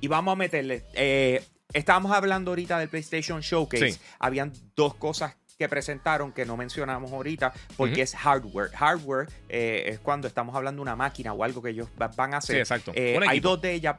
Y vamos a meterle. eh, estábamos hablando ahorita del PlayStation Showcase. Sí. Habían dos cosas que presentaron que no mencionamos ahorita porque es hardware. Hardware eh, es cuando estamos hablando de una máquina o algo que ellos va- van a hacer. Sí, exacto. Eh, hay dos de ellas.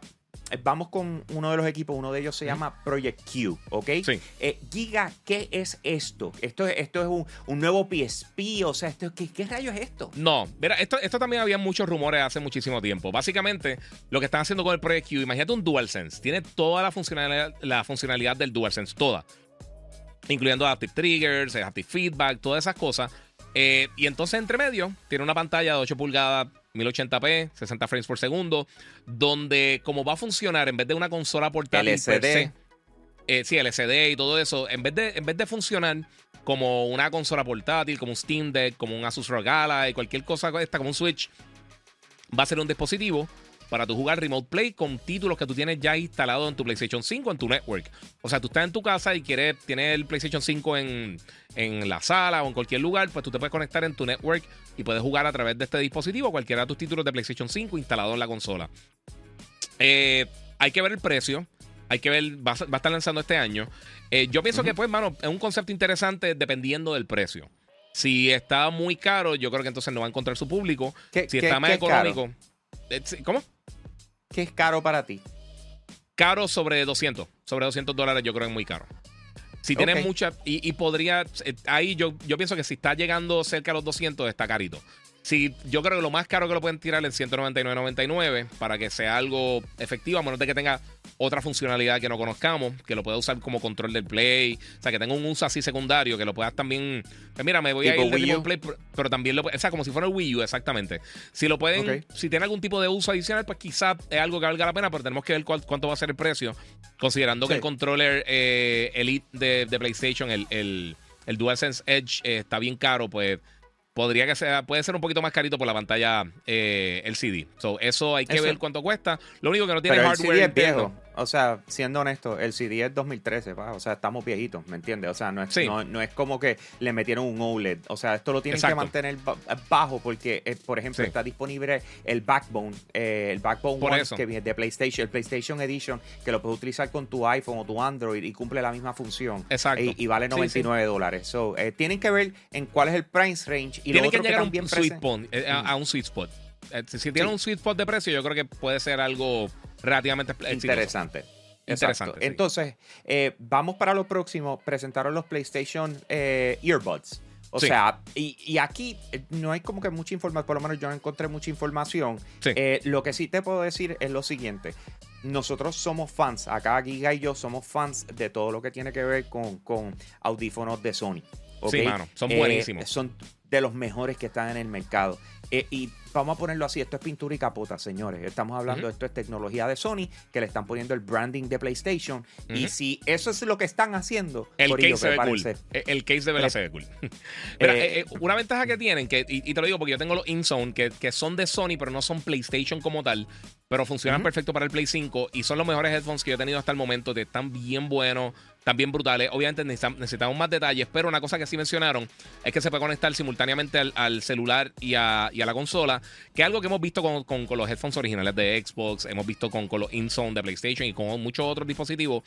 Eh, Vamos con uno de los equipos. Uno de ellos se llama Project Q, ¿ok? Sí. Eh, Giga, ¿qué es esto? Esto, es- esto es un, un nuevo PSP, o sea, esto, ¿qué, ¿qué rayos es esto? No, mira, esto, esto también había muchos rumores hace muchísimo tiempo. Básicamente, lo que están haciendo con el Project Q, imagínate un DualSense. Tiene toda la funcionalidad, la funcionalidad del DualSense, toda. Incluyendo Adaptive Triggers, Adaptive Feedback, todas esas cosas. Eh, y entonces, entre medio, tiene una pantalla de 8 pulgadas, 1080p, 60 frames por segundo, donde como va a funcionar, en vez de una consola portátil per LCD. se, eh, sí, LCD y todo eso, en vez, de, en vez de funcionar como una consola portátil, como un Steam Deck, como un Asus ROG Ally, cualquier cosa esta, como un Switch, va a ser un dispositivo para tú jugar Remote Play con títulos que tú tienes ya instalados en tu PlayStation 5, en tu network. O sea, tú estás en tu casa y quieres, tienes el PlayStation 5 en, en la sala o en cualquier lugar, pues tú te puedes conectar en tu network y puedes jugar a través de este dispositivo cualquiera de tus títulos de PlayStation 5 instalados en la consola. Eh, hay que ver el precio. Hay que ver, va a, va a estar lanzando este año. Eh, yo pienso que, pues, mano, es un concepto interesante dependiendo del precio. Si está muy caro, yo creo que entonces no va a encontrar su público. ¿Qué- si está más caro? Eh, ¿Cómo? ¿Qué es caro para ti? Caro sobre 200. Sobre 200 dólares yo creo que es muy caro. Si tienes mucha... Y, y podría... eh, ahí yo, yo pienso que si está llegando cerca a los 200 está carito. Si, yo creo que lo más caro que lo pueden tirar es 199.99 para que sea algo efectivo, a menos de que tenga otra funcionalidad que no conozcamos, que lo pueda usar como control del play, o sea, que tenga un uso así secundario, que lo puedas también... pues mira, me voy a ir de Wii Remote U. Play, pero- también lo... O sea, como si fuera el Wii U, exactamente. Si lo pueden... Si tiene algún tipo de uso adicional, pues quizás es algo que valga la pena, pero tenemos que ver cuál- cuánto va a ser el precio, considerando que Sí. el controller eh, Elite de, de PlayStation, el, el, el DualSense Edge, eh, está bien caro, pues podría que sea, puede ser un poquito más carito por la pantalla eh, LCD. So, eso hay que Eso- ver cuánto cuesta. Lo único que no tiene Pero el hardware CD es viejo. O sea, siendo honesto, el CD es 2013, pa. o sea, estamos viejitos, ¿me entiendes? O sea, no es, Sí. no, no es como que le metieron un OLED. O sea, esto lo tienen Exacto. que mantener ba- bajo porque, eh, por ejemplo, Sí. está disponible el Backbone, eh, el Backbone One que viene de PlayStation, el PlayStation Edition, que lo puedes utilizar con tu iPhone o tu Android y cumple la misma función. Exacto. Y, y vale Sí, sí. 99 dólares. So, eh, tienen que ver en cuál es el price range y lo Tiene que otro que llegar a un también sweet spot, eh, a, a un sweet spot. Eh, si si tiene Sí. un sweet spot de precio, yo creo que puede ser algo relativamente. Interesante. Interesante, sí. Entonces, eh, vamos para lo próximo. Presentaron los PlayStation eh, Earbuds. O Sí. sea, y, y aquí eh, no hay como que mucha información, por lo menos yo no encontré mucha información. Sí. Eh, lo que sí te puedo decir es lo siguiente. Nosotros somos fans, acá Giga y yo somos fans de todo lo que tiene que ver con, con audífonos de Sony. Sí, mano, son Eh, buenísimos. Son de los mejores que están en el mercado. Eh, y vamos a ponerlo así, esto es pintura y capota, señores. Estamos hablando, esto es tecnología de Sony, que le están poniendo el branding de PlayStation. Y si eso es lo que están haciendo, El case se ve cool. Eh, El case de verdad Eh, se ve cool. Mira, eh, eh, eh, una ventaja que tienen, que, y, y te lo digo porque yo tengo los InZone, que, que son de Sony, pero no son PlayStation como tal, pero funcionan perfecto para el Play 5 y son los mejores headphones que yo he tenido hasta el momento. que Están bien buenos, bien brutales. Obviamente necesitam- necesitamos más detalles, pero una cosa que sí mencionaron es que se puede conectar simultáneamente al, al celular y a, y a la consola, que es algo que hemos visto con, con- con los headphones originales de Xbox, hemos visto con, con los InZone de PlayStation y con muchos otros dispositivos.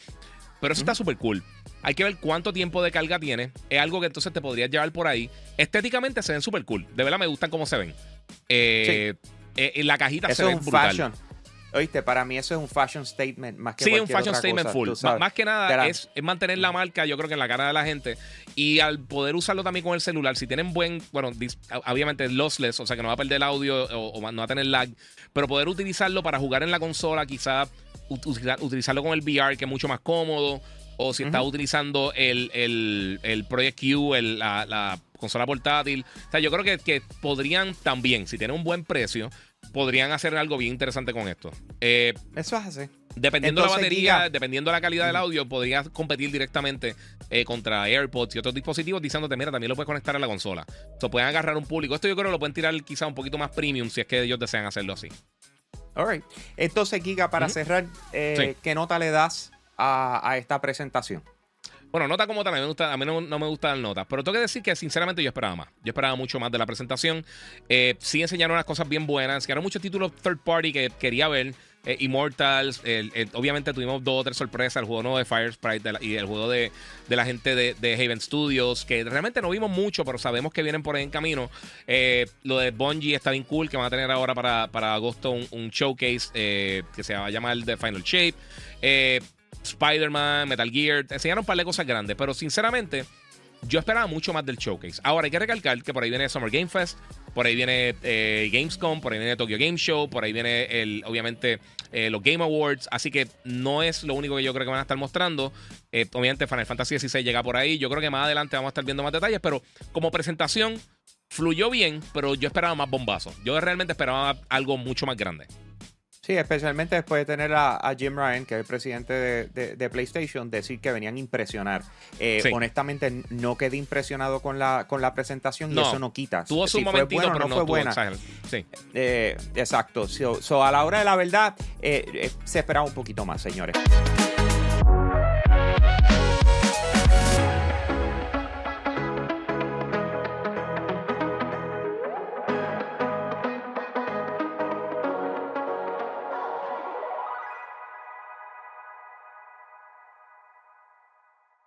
Pero eso está súper cool. Hay que ver cuánto tiempo de carga tiene. Es algo que entonces te podrías llevar por ahí. Estéticamente se ven súper cool. De verdad me gustan cómo se ven. Eh, eh, en la cajita se Eso ve es un brutal. fashion. Oíste, para mí eso es un fashion statement más que Sí, un fashion otra statement cosa, full. sabes. Más que nada es, es mantener la marca, yo creo que en la cara de la gente. Y al poder usarlo también con el celular, si tienen buen, bueno, obviamente lossless, o sea que no va a perder el audio o, no va a tener lag, pero poder utilizarlo para jugar en la consola, quizá ut- utiliza- utilizarlo con el VR, que es mucho más cómodo. O si estás Ujú. utilizando el, el, el Project Q, el- la, la consola portátil. O sea, yo creo que, que podrían también, si tienen un buen precio, podrían hacer algo bien interesante con esto. Eh, Eso es así. Dependiendo de la batería, dependiendo de la calidad del audio, podrías competir directamente eh, contra AirPods y otros dispositivos diciéndote, mira, también lo puedes conectar a la consola. O sea, pueden agarrar un público. Esto yo creo que lo pueden tirar quizá un poquito más premium si es que ellos desean hacerlo así. All right. Entonces, Giga, para cerrar, eh, Sí. ¿qué nota le das a, a esta presentación? Bueno, nota como tal, a mí, no, me gusta dar notas, pero tengo que decir que sinceramente yo esperaba más. Yo esperaba mucho más de la presentación. Eh, sí enseñaron unas cosas bien buenas, enseñaron muchos títulos third party que quería ver. eh, Immortals. obviamente tuvimos dos o tres sorpresas: el juego nuevo de Fire Sprite y el juego de, la gente de, de, Haven Studios, que realmente no vimos mucho, pero sabemos que vienen por ahí en camino. Eh, lo de Bungie está bien cool, que van a tener ahora para, para agosto un, showcase que se va a llamar The Final Shape. Spider-Man, Metal Gear, enseñaron un par de cosas grandes, pero sinceramente. Yo esperaba mucho más del showcase. Ahora hay que recalcar que por ahí viene Summer Game Fest, por ahí viene eh, Gamescom, por ahí viene Tokyo Game Show, por ahí viene el, obviamente eh, los Game Awards. Así que no es lo único que yo creo que van a estar mostrando. Eh, obviamente Final Fantasy XVI llega por ahí. Yo creo que más adelante vamos a estar viendo más detalles, pero como presentación fluyó bien, pero yo esperaba más bombazo. Yo realmente esperaba algo mucho más grande. Sí, especialmente después de tener a, Jim Ryan, que es el presidente de, PlayStation, decir que venían a impresionar. Eh, honestamente, no quedé impresionado con la, con la presentación y eso no quita. Tuvo su momentito, pero no, fue buena. Sí. Eh, exacto. So, a la hora de la verdad, eh, se esperaba un poquito más, señores.